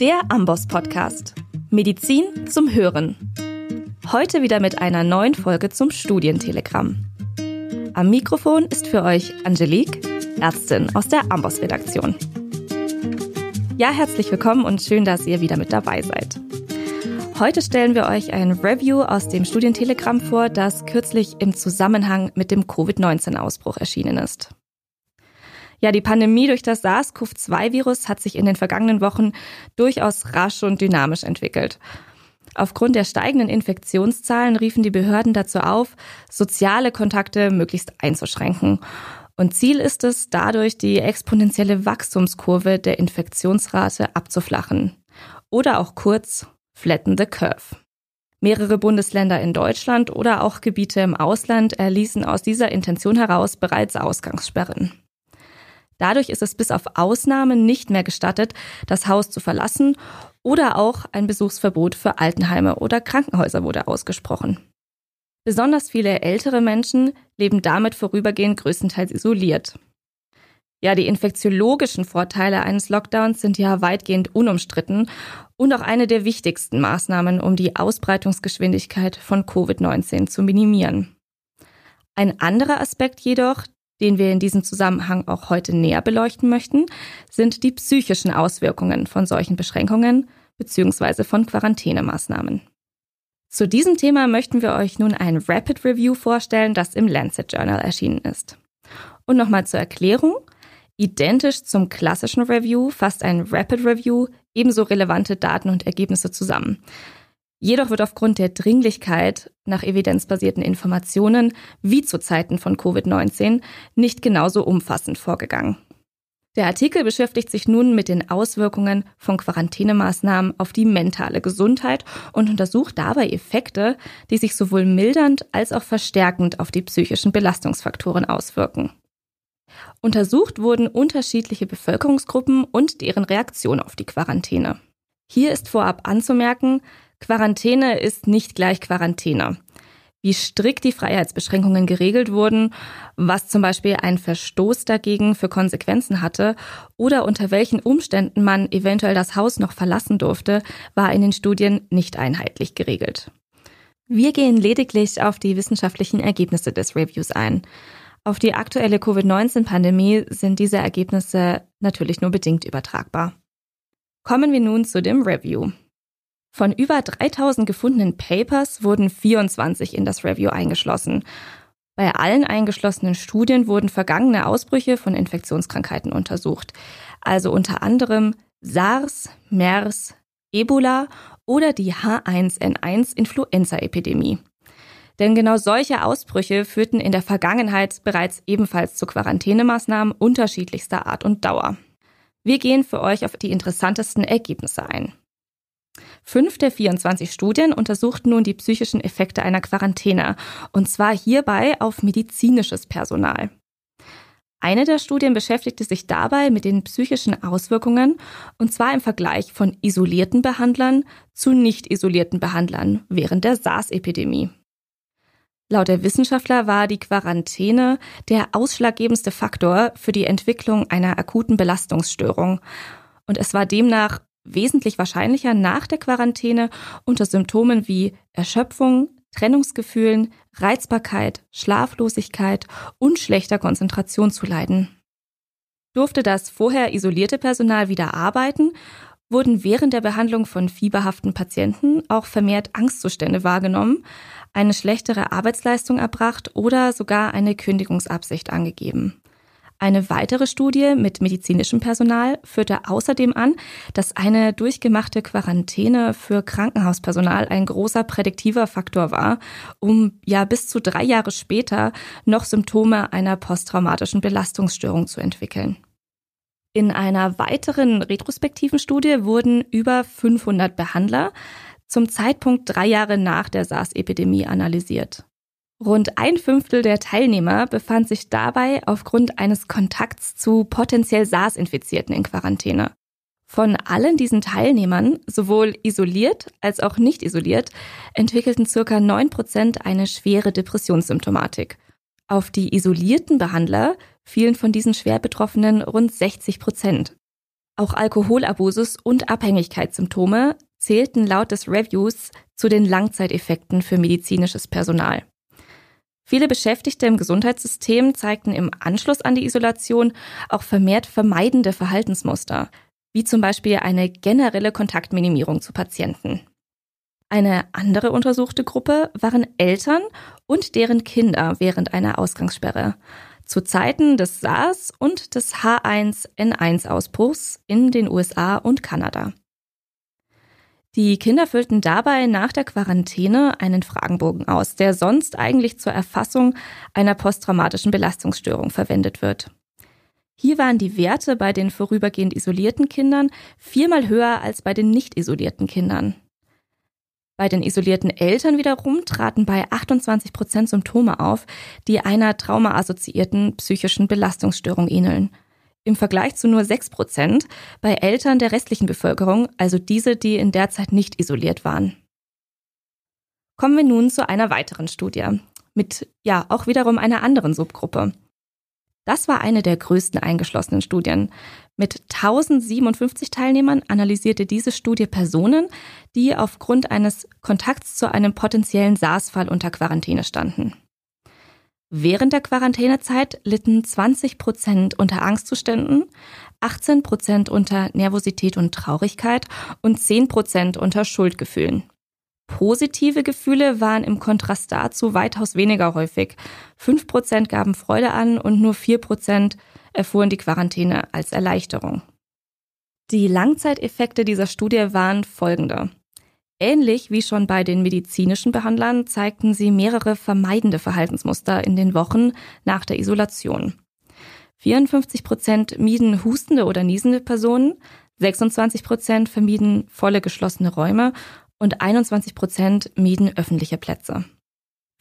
Der Amboss Podcast. Medizin zum Hören. Heute wieder mit einer neuen Folge zum Studientelegramm. Am Mikrofon ist für euch Angelique, Ärztin aus der Amboss Redaktion. Ja, herzlich willkommen und schön, dass ihr wieder mit dabei seid. Heute stellen wir euch ein Review aus dem Studientelegramm vor, das kürzlich im Zusammenhang mit dem Covid-19-Ausbruch erschienen ist. Ja, die Pandemie durch das SARS-CoV-2-Virus hat sich in den vergangenen Wochen durchaus rasch und dynamisch entwickelt. Aufgrund der steigenden Infektionszahlen riefen die Behörden dazu auf, soziale Kontakte möglichst einzuschränken. Und Ziel ist es, dadurch die exponentielle Wachstumskurve der Infektionsrate abzuflachen. Oder auch kurz Flatten the Curve. Mehrere Bundesländer in Deutschland oder auch Gebiete im Ausland erließen aus dieser Intention heraus bereits Ausgangssperren. Dadurch ist es bis auf Ausnahmen nicht mehr gestattet, das Haus zu verlassen oder auch ein Besuchsverbot für Altenheime oder Krankenhäuser wurde ausgesprochen. Besonders viele ältere Menschen leben damit vorübergehend größtenteils isoliert. Ja, die infektiologischen Vorteile eines Lockdowns sind ja weitgehend unumstritten und auch eine der wichtigsten Maßnahmen, um die Ausbreitungsgeschwindigkeit von Covid-19 zu minimieren. Ein anderer Aspekt jedoch, den wir in diesem Zusammenhang auch heute näher beleuchten möchten, sind die psychischen Auswirkungen von solchen Beschränkungen bzw. von Quarantänemaßnahmen. Zu diesem Thema möchten wir euch nun ein Rapid Review vorstellen, das im Lancet Journal erschienen ist. Und nochmal zur Erklärung. Identisch zum klassischen Review fasst ein Rapid Review ebenso relevante Daten und Ergebnisse zusammen. Jedoch wird aufgrund der Dringlichkeit nach evidenzbasierten Informationen wie zu Zeiten von Covid-19 nicht genauso umfassend vorgegangen. Der Artikel beschäftigt sich nun mit den Auswirkungen von Quarantänemaßnahmen auf die mentale Gesundheit und untersucht dabei Effekte, die sich sowohl mildernd als auch verstärkend auf die psychischen Belastungsfaktoren auswirken. Untersucht wurden unterschiedliche Bevölkerungsgruppen und deren Reaktion auf die Quarantäne. Hier ist vorab anzumerken, Quarantäne ist nicht gleich Quarantäne. Wie strikt die Freiheitsbeschränkungen geregelt wurden, was zum Beispiel ein Verstoß dagegen für Konsequenzen hatte oder unter welchen Umständen man eventuell das Haus noch verlassen durfte, war in den Studien nicht einheitlich geregelt. Wir gehen lediglich auf die wissenschaftlichen Ergebnisse des Reviews ein. Auf die aktuelle Covid-19-Pandemie sind diese Ergebnisse natürlich nur bedingt übertragbar. Kommen wir nun zu dem Review. Von über 3000 gefundenen Papers wurden 24 in das Review eingeschlossen. Bei allen eingeschlossenen Studien wurden vergangene Ausbrüche von Infektionskrankheiten untersucht, also unter anderem SARS, MERS, Ebola oder die H1N1-Influenza-Epidemie. Denn genau solche Ausbrüche führten in der Vergangenheit bereits ebenfalls zu Quarantänemaßnahmen unterschiedlichster Art und Dauer. Wir gehen für euch auf die interessantesten Ergebnisse ein. Fünf der 24 Studien untersuchten nun die psychischen Effekte einer Quarantäne, und zwar hierbei auf medizinisches Personal. Eine der Studien beschäftigte sich dabei mit den psychischen Auswirkungen, und zwar im Vergleich von isolierten Behandlern zu nicht isolierten Behandlern während der SARS-Epidemie. Laut der Wissenschaftler war die Quarantäne der ausschlaggebendste Faktor für die Entwicklung einer akuten Belastungsstörung. Und es war demnach wesentlich wahrscheinlicher nach der Quarantäne unter Symptomen wie Erschöpfung, Trennungsgefühlen, Reizbarkeit, Schlaflosigkeit und schlechter Konzentration zu leiden. Durfte das vorher isolierte Personal wieder arbeiten, wurden während der Behandlung von fieberhaften Patienten auch vermehrt Angstzustände wahrgenommen, eine schlechtere Arbeitsleistung erbracht oder sogar eine Kündigungsabsicht angegeben. Eine weitere Studie mit medizinischem Personal führte außerdem an, dass eine durchgemachte Quarantäne für Krankenhauspersonal ein großer prädiktiver Faktor war, um ja bis zu drei Jahre später noch Symptome einer posttraumatischen Belastungsstörung zu entwickeln. In einer weiteren retrospektiven Studie wurden über 500 Behandler zum Zeitpunkt drei Jahre nach der SARS-Epidemie analysiert. Rund ein Fünftel der Teilnehmer befand sich dabei aufgrund eines Kontakts zu potenziell SARS-Infizierten in Quarantäne. Von allen diesen Teilnehmern, sowohl isoliert als auch nicht isoliert, entwickelten circa 9 Prozent eine schwere Depressionssymptomatik. Auf die isolierten Behandler fielen von diesen schwer Betroffenen rund 60 Prozent. Auch Alkoholabusus und Abhängigkeitssymptome zählten laut des Reviews zu den Langzeiteffekten für medizinisches Personal. Viele Beschäftigte im Gesundheitssystem zeigten im Anschluss an die Isolation auch vermehrt vermeidende Verhaltensmuster, wie zum Beispiel eine generelle Kontaktminimierung zu Patienten. Eine andere untersuchte Gruppe waren Eltern und deren Kinder während einer Ausgangssperre zu Zeiten des SARS und des H1N1-Ausbruchs in den USA und Kanada. Die Kinder füllten dabei nach der Quarantäne einen Fragenbogen aus, der sonst eigentlich zur Erfassung einer posttraumatischen Belastungsstörung verwendet wird. Hier waren die Werte bei den vorübergehend isolierten Kindern viermal höher als bei den nicht isolierten Kindern. Bei den isolierten Eltern wiederum traten bei 28 Prozent Symptome auf, die einer traumaassoziierten psychischen Belastungsstörung ähneln im Vergleich zu nur 6 Prozent bei Eltern der restlichen Bevölkerung, also diese, die in der Zeit nicht isoliert waren. Kommen wir nun zu einer weiteren Studie mit ja auch wiederum einer anderen Subgruppe. Das war eine der größten eingeschlossenen Studien. Mit 1057 Teilnehmern analysierte diese Studie Personen, die aufgrund eines Kontakts zu einem potenziellen SARS-Fall unter Quarantäne standen. Während der Quarantänezeit litten 20 Prozent unter Angstzuständen, 18 Prozent unter Nervosität und Traurigkeit und 10 Prozent unter Schuldgefühlen. Positive Gefühle waren im Kontrast dazu weitaus weniger häufig. 5 Prozent gaben Freude an und nur 4 Prozent erfuhren die Quarantäne als Erleichterung. Die Langzeiteffekte dieser Studie waren folgende. Ähnlich wie schon bei den medizinischen Behandlern zeigten sie mehrere vermeidende Verhaltensmuster in den Wochen nach der Isolation. 54 Prozent mieden hustende oder niesende Personen, 26 Prozent vermieden volle geschlossene Räume und 21 Prozent mieden öffentliche Plätze.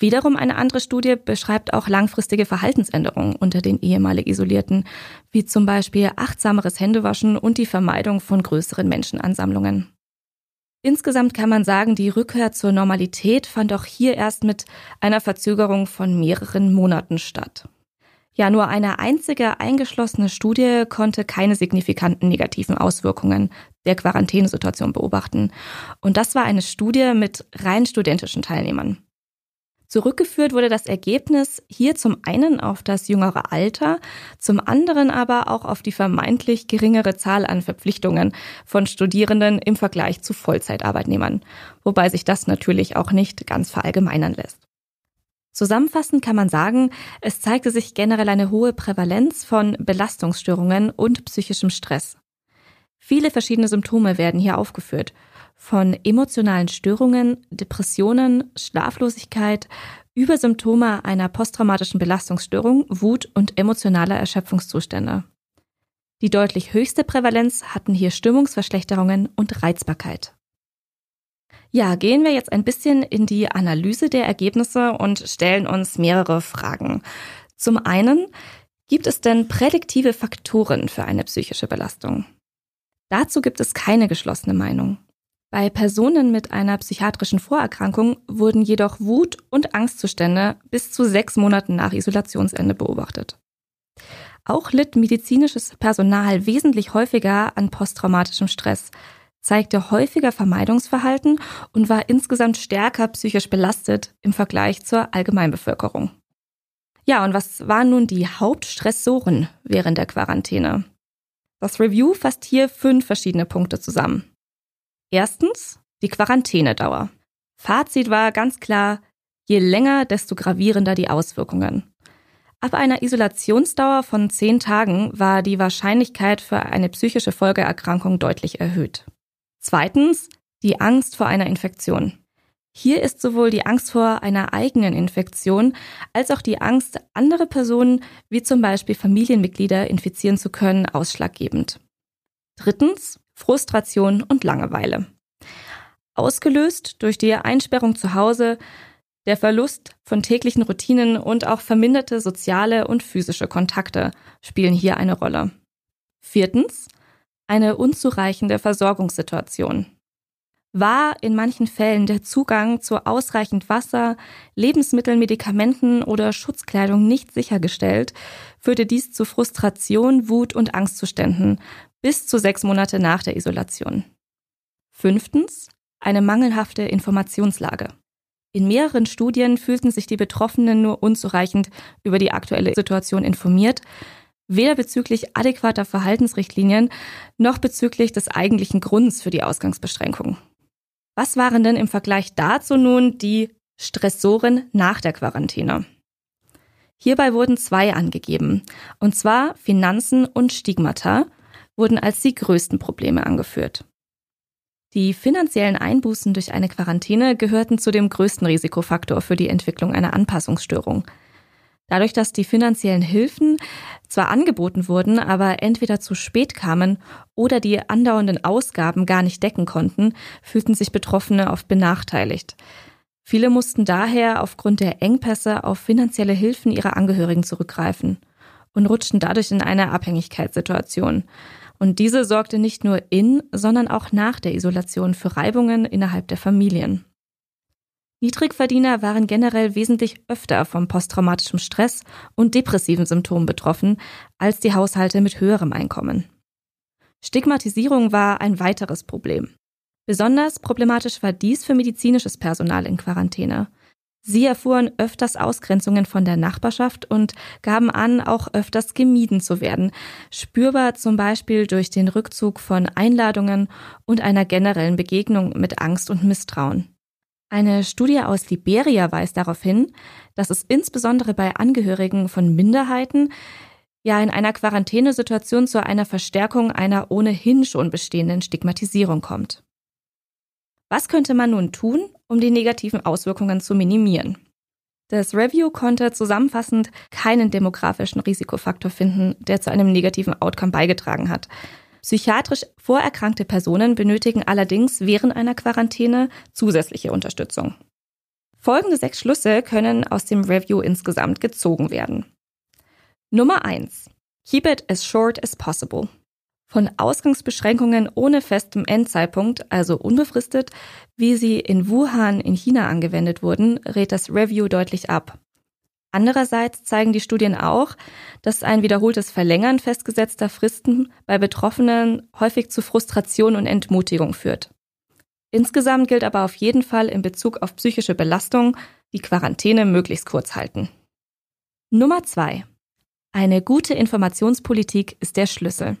Wiederum eine andere Studie beschreibt auch langfristige Verhaltensänderungen unter den ehemalig Isolierten, wie zum Beispiel achtsameres Händewaschen und die Vermeidung von größeren Menschenansammlungen. Insgesamt kann man sagen, die Rückkehr zur Normalität fand auch hier erst mit einer Verzögerung von mehreren Monaten statt. Ja, nur eine einzige eingeschlossene Studie konnte keine signifikanten negativen Auswirkungen der Quarantänesituation beobachten. Und das war eine Studie mit rein studentischen Teilnehmern. Zurückgeführt wurde das Ergebnis hier zum einen auf das jüngere Alter, zum anderen aber auch auf die vermeintlich geringere Zahl an Verpflichtungen von Studierenden im Vergleich zu Vollzeitarbeitnehmern, wobei sich das natürlich auch nicht ganz verallgemeinern lässt. Zusammenfassend kann man sagen, es zeigte sich generell eine hohe Prävalenz von Belastungsstörungen und psychischem Stress. Viele verschiedene Symptome werden hier aufgeführt von emotionalen Störungen, Depressionen, Schlaflosigkeit über Symptome einer posttraumatischen Belastungsstörung, Wut und emotionaler Erschöpfungszustände. Die deutlich höchste Prävalenz hatten hier Stimmungsverschlechterungen und Reizbarkeit. Ja, gehen wir jetzt ein bisschen in die Analyse der Ergebnisse und stellen uns mehrere Fragen. Zum einen, gibt es denn prädiktive Faktoren für eine psychische Belastung? Dazu gibt es keine geschlossene Meinung. Bei Personen mit einer psychiatrischen Vorerkrankung wurden jedoch Wut- und Angstzustände bis zu sechs Monaten nach Isolationsende beobachtet. Auch litt medizinisches Personal wesentlich häufiger an posttraumatischem Stress, zeigte häufiger Vermeidungsverhalten und war insgesamt stärker psychisch belastet im Vergleich zur Allgemeinbevölkerung. Ja, und was waren nun die Hauptstressoren während der Quarantäne? Das Review fasst hier fünf verschiedene Punkte zusammen. Erstens die Quarantänedauer. Fazit war ganz klar, je länger, desto gravierender die Auswirkungen. Ab einer Isolationsdauer von zehn Tagen war die Wahrscheinlichkeit für eine psychische Folgeerkrankung deutlich erhöht. Zweitens die Angst vor einer Infektion. Hier ist sowohl die Angst vor einer eigenen Infektion als auch die Angst, andere Personen wie zum Beispiel Familienmitglieder infizieren zu können, ausschlaggebend. Drittens Frustration und Langeweile. Ausgelöst durch die Einsperrung zu Hause, der Verlust von täglichen Routinen und auch verminderte soziale und physische Kontakte spielen hier eine Rolle. Viertens, eine unzureichende Versorgungssituation. War in manchen Fällen der Zugang zu ausreichend Wasser, Lebensmitteln, Medikamenten oder Schutzkleidung nicht sichergestellt, führte dies zu Frustration, Wut und Angstzuständen, bis zu sechs Monate nach der Isolation. Fünftens, eine mangelhafte Informationslage. In mehreren Studien fühlten sich die Betroffenen nur unzureichend über die aktuelle Situation informiert, weder bezüglich adäquater Verhaltensrichtlinien noch bezüglich des eigentlichen Grunds für die Ausgangsbeschränkung. Was waren denn im Vergleich dazu nun die Stressoren nach der Quarantäne? Hierbei wurden zwei angegeben, und zwar Finanzen und Stigmata wurden als die größten Probleme angeführt. Die finanziellen Einbußen durch eine Quarantäne gehörten zu dem größten Risikofaktor für die Entwicklung einer Anpassungsstörung. Dadurch, dass die finanziellen Hilfen zwar angeboten wurden, aber entweder zu spät kamen oder die andauernden Ausgaben gar nicht decken konnten, fühlten sich Betroffene oft benachteiligt. Viele mussten daher aufgrund der Engpässe auf finanzielle Hilfen ihrer Angehörigen zurückgreifen und rutschten dadurch in eine Abhängigkeitssituation. Und diese sorgte nicht nur in, sondern auch nach der Isolation für Reibungen innerhalb der Familien. Niedrigverdiener waren generell wesentlich öfter vom posttraumatischem Stress und depressiven Symptomen betroffen als die Haushalte mit höherem Einkommen. Stigmatisierung war ein weiteres Problem. Besonders problematisch war dies für medizinisches Personal in Quarantäne. Sie erfuhren öfters Ausgrenzungen von der Nachbarschaft und gaben an, auch öfters gemieden zu werden, spürbar zum Beispiel durch den Rückzug von Einladungen und einer generellen Begegnung mit Angst und Misstrauen. Eine Studie aus Liberia weist darauf hin, dass es insbesondere bei Angehörigen von Minderheiten ja in einer Quarantänesituation zu einer Verstärkung einer ohnehin schon bestehenden Stigmatisierung kommt. Was könnte man nun tun, um die negativen Auswirkungen zu minimieren? Das Review konnte zusammenfassend keinen demografischen Risikofaktor finden, der zu einem negativen Outcome beigetragen hat. Psychiatrisch vorerkrankte Personen benötigen allerdings während einer Quarantäne zusätzliche Unterstützung. Folgende sechs Schlüsse können aus dem Review insgesamt gezogen werden. Nummer eins: Keep it as short as possible. Von Ausgangsbeschränkungen ohne festem Endzeitpunkt, also unbefristet, wie sie in Wuhan in China angewendet wurden, rät das Review deutlich ab. Andererseits zeigen die Studien auch, dass ein wiederholtes Verlängern festgesetzter Fristen bei Betroffenen häufig zu Frustration und Entmutigung führt. Insgesamt gilt aber auf jeden Fall in Bezug auf psychische Belastung die Quarantäne möglichst kurz halten. Nummer zwei: Eine gute Informationspolitik ist der Schlüssel.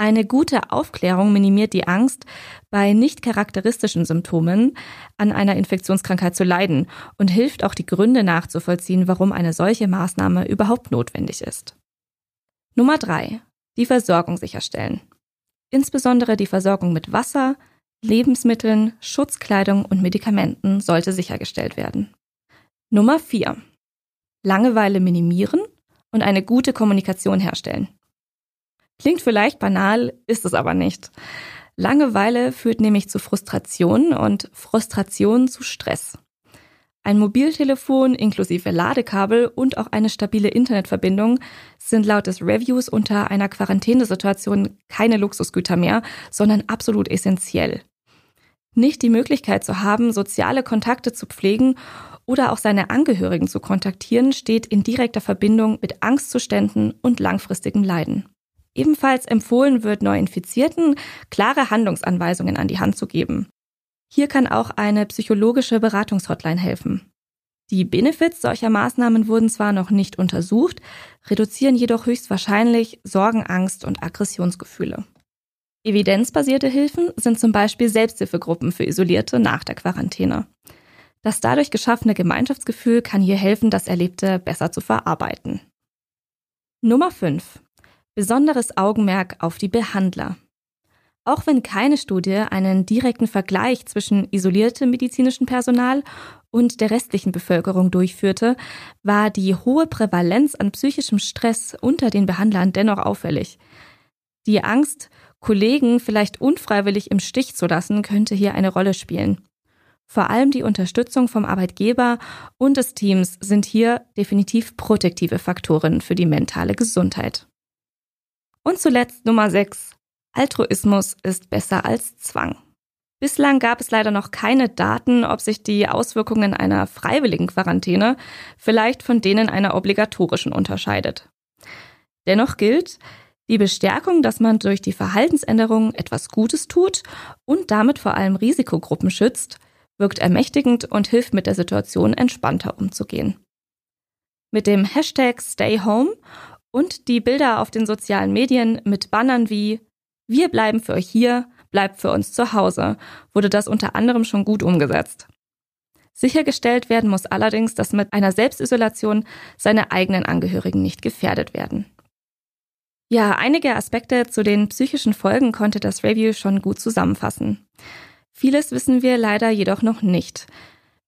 Eine gute Aufklärung minimiert die Angst, bei nicht charakteristischen Symptomen an einer Infektionskrankheit zu leiden und hilft auch die Gründe nachzuvollziehen, warum eine solche Maßnahme überhaupt notwendig ist. Nummer drei: Die Versorgung sicherstellen. Insbesondere die Versorgung mit Wasser, Lebensmitteln, Schutzkleidung und Medikamenten sollte sichergestellt werden. Nummer vier: Langeweile minimieren und eine gute Kommunikation herstellen. Klingt vielleicht banal, ist es aber nicht. Langeweile führt nämlich zu Frustration und Frustration zu Stress. Ein Mobiltelefon inklusive Ladekabel und auch eine stabile Internetverbindung sind laut des Reviews unter einer Quarantänesituation keine Luxusgüter mehr, sondern absolut essentiell. Nicht die Möglichkeit zu haben, soziale Kontakte zu pflegen oder auch seine Angehörigen zu kontaktieren, steht in direkter Verbindung mit Angstzuständen und langfristigem Leiden. Ebenfalls empfohlen wird, Neuinfizierten klare Handlungsanweisungen an die Hand zu geben. Hier kann auch eine psychologische Beratungshotline helfen. Die Benefits solcher Maßnahmen wurden zwar noch nicht untersucht, reduzieren jedoch höchstwahrscheinlich Sorgen, Angst und Aggressionsgefühle. Evidenzbasierte Hilfen sind zum Beispiel Selbsthilfegruppen für Isolierte nach der Quarantäne. Das dadurch geschaffene Gemeinschaftsgefühl kann hier helfen, das Erlebte besser zu verarbeiten. Nummer 5 besonderes Augenmerk auf die Behandler. Auch wenn keine Studie einen direkten Vergleich zwischen isoliertem medizinischen Personal und der restlichen Bevölkerung durchführte, war die hohe Prävalenz an psychischem Stress unter den Behandlern dennoch auffällig. Die Angst, Kollegen vielleicht unfreiwillig im Stich zu lassen, könnte hier eine Rolle spielen. Vor allem die Unterstützung vom Arbeitgeber und des Teams sind hier definitiv protektive Faktoren für die mentale Gesundheit. Und zuletzt Nummer 6. Altruismus ist besser als Zwang. Bislang gab es leider noch keine Daten, ob sich die Auswirkungen einer freiwilligen Quarantäne vielleicht von denen einer obligatorischen unterscheidet. Dennoch gilt, Die Bestärkung, dass man durch die Verhaltensänderung etwas Gutes tut und damit vor allem Risikogruppen schützt, wirkt ermächtigend und hilft mit der Situation entspannter umzugehen. Mit dem Hashtag Stay Home und die Bilder auf den sozialen Medien mit Bannern wie Wir bleiben für euch hier, bleibt für uns zu Hause, wurde das unter anderem schon gut umgesetzt. Sichergestellt werden muss allerdings, dass mit einer Selbstisolation seine eigenen Angehörigen nicht gefährdet werden. Ja, einige Aspekte zu den psychischen Folgen konnte das Review schon gut zusammenfassen. Vieles wissen wir leider jedoch noch nicht.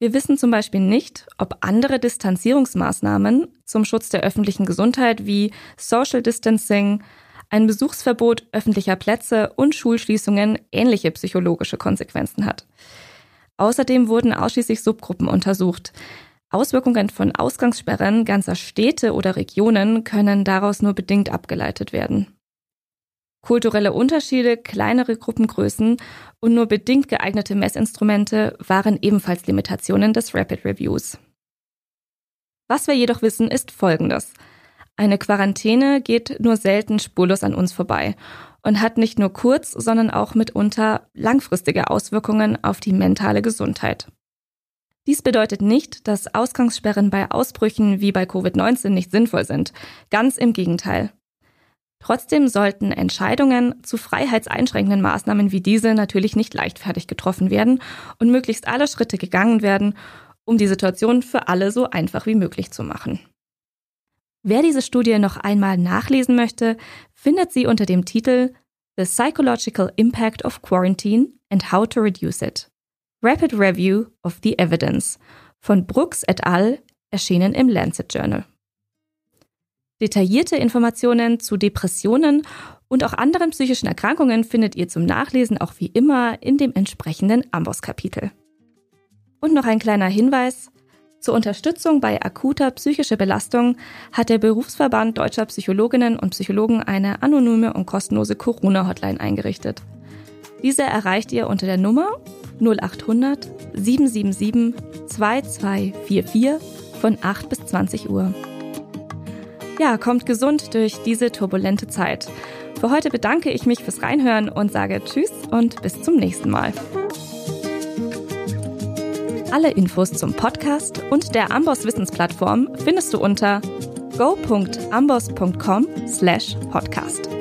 Wir wissen zum Beispiel nicht, ob andere Distanzierungsmaßnahmen zum Schutz der öffentlichen Gesundheit wie Social Distancing, ein Besuchsverbot öffentlicher Plätze und Schulschließungen ähnliche psychologische Konsequenzen hat. Außerdem wurden ausschließlich Subgruppen untersucht. Auswirkungen von Ausgangssperren ganzer Städte oder Regionen können daraus nur bedingt abgeleitet werden. Kulturelle Unterschiede, kleinere Gruppengrößen und nur bedingt geeignete Messinstrumente waren ebenfalls Limitationen des Rapid Reviews. Was wir jedoch wissen, ist Folgendes. Eine Quarantäne geht nur selten spurlos an uns vorbei und hat nicht nur kurz, sondern auch mitunter langfristige Auswirkungen auf die mentale Gesundheit. Dies bedeutet nicht, dass Ausgangssperren bei Ausbrüchen wie bei Covid-19 nicht sinnvoll sind. Ganz im Gegenteil. Trotzdem sollten Entscheidungen zu freiheitseinschränkenden Maßnahmen wie diese natürlich nicht leichtfertig getroffen werden und möglichst alle Schritte gegangen werden, um die Situation für alle so einfach wie möglich zu machen. Wer diese Studie noch einmal nachlesen möchte, findet sie unter dem Titel The Psychological Impact of Quarantine and How to Reduce It. Rapid Review of the Evidence von Brooks et al. erschienen im Lancet Journal. Detaillierte Informationen zu Depressionen und auch anderen psychischen Erkrankungen findet ihr zum Nachlesen auch wie immer in dem entsprechenden Amboss-Kapitel. Und noch ein kleiner Hinweis. Zur Unterstützung bei akuter psychischer Belastung hat der Berufsverband deutscher Psychologinnen und Psychologen eine anonyme und kostenlose Corona-Hotline eingerichtet. Diese erreicht ihr unter der Nummer 0800 777 2244 von 8 bis 20 Uhr ja, kommt gesund durch diese turbulente Zeit. Für heute bedanke ich mich fürs Reinhören und sage Tschüss und bis zum nächsten Mal. Alle Infos zum Podcast und der Amboss Wissensplattform findest du unter go.amboss.com/podcast.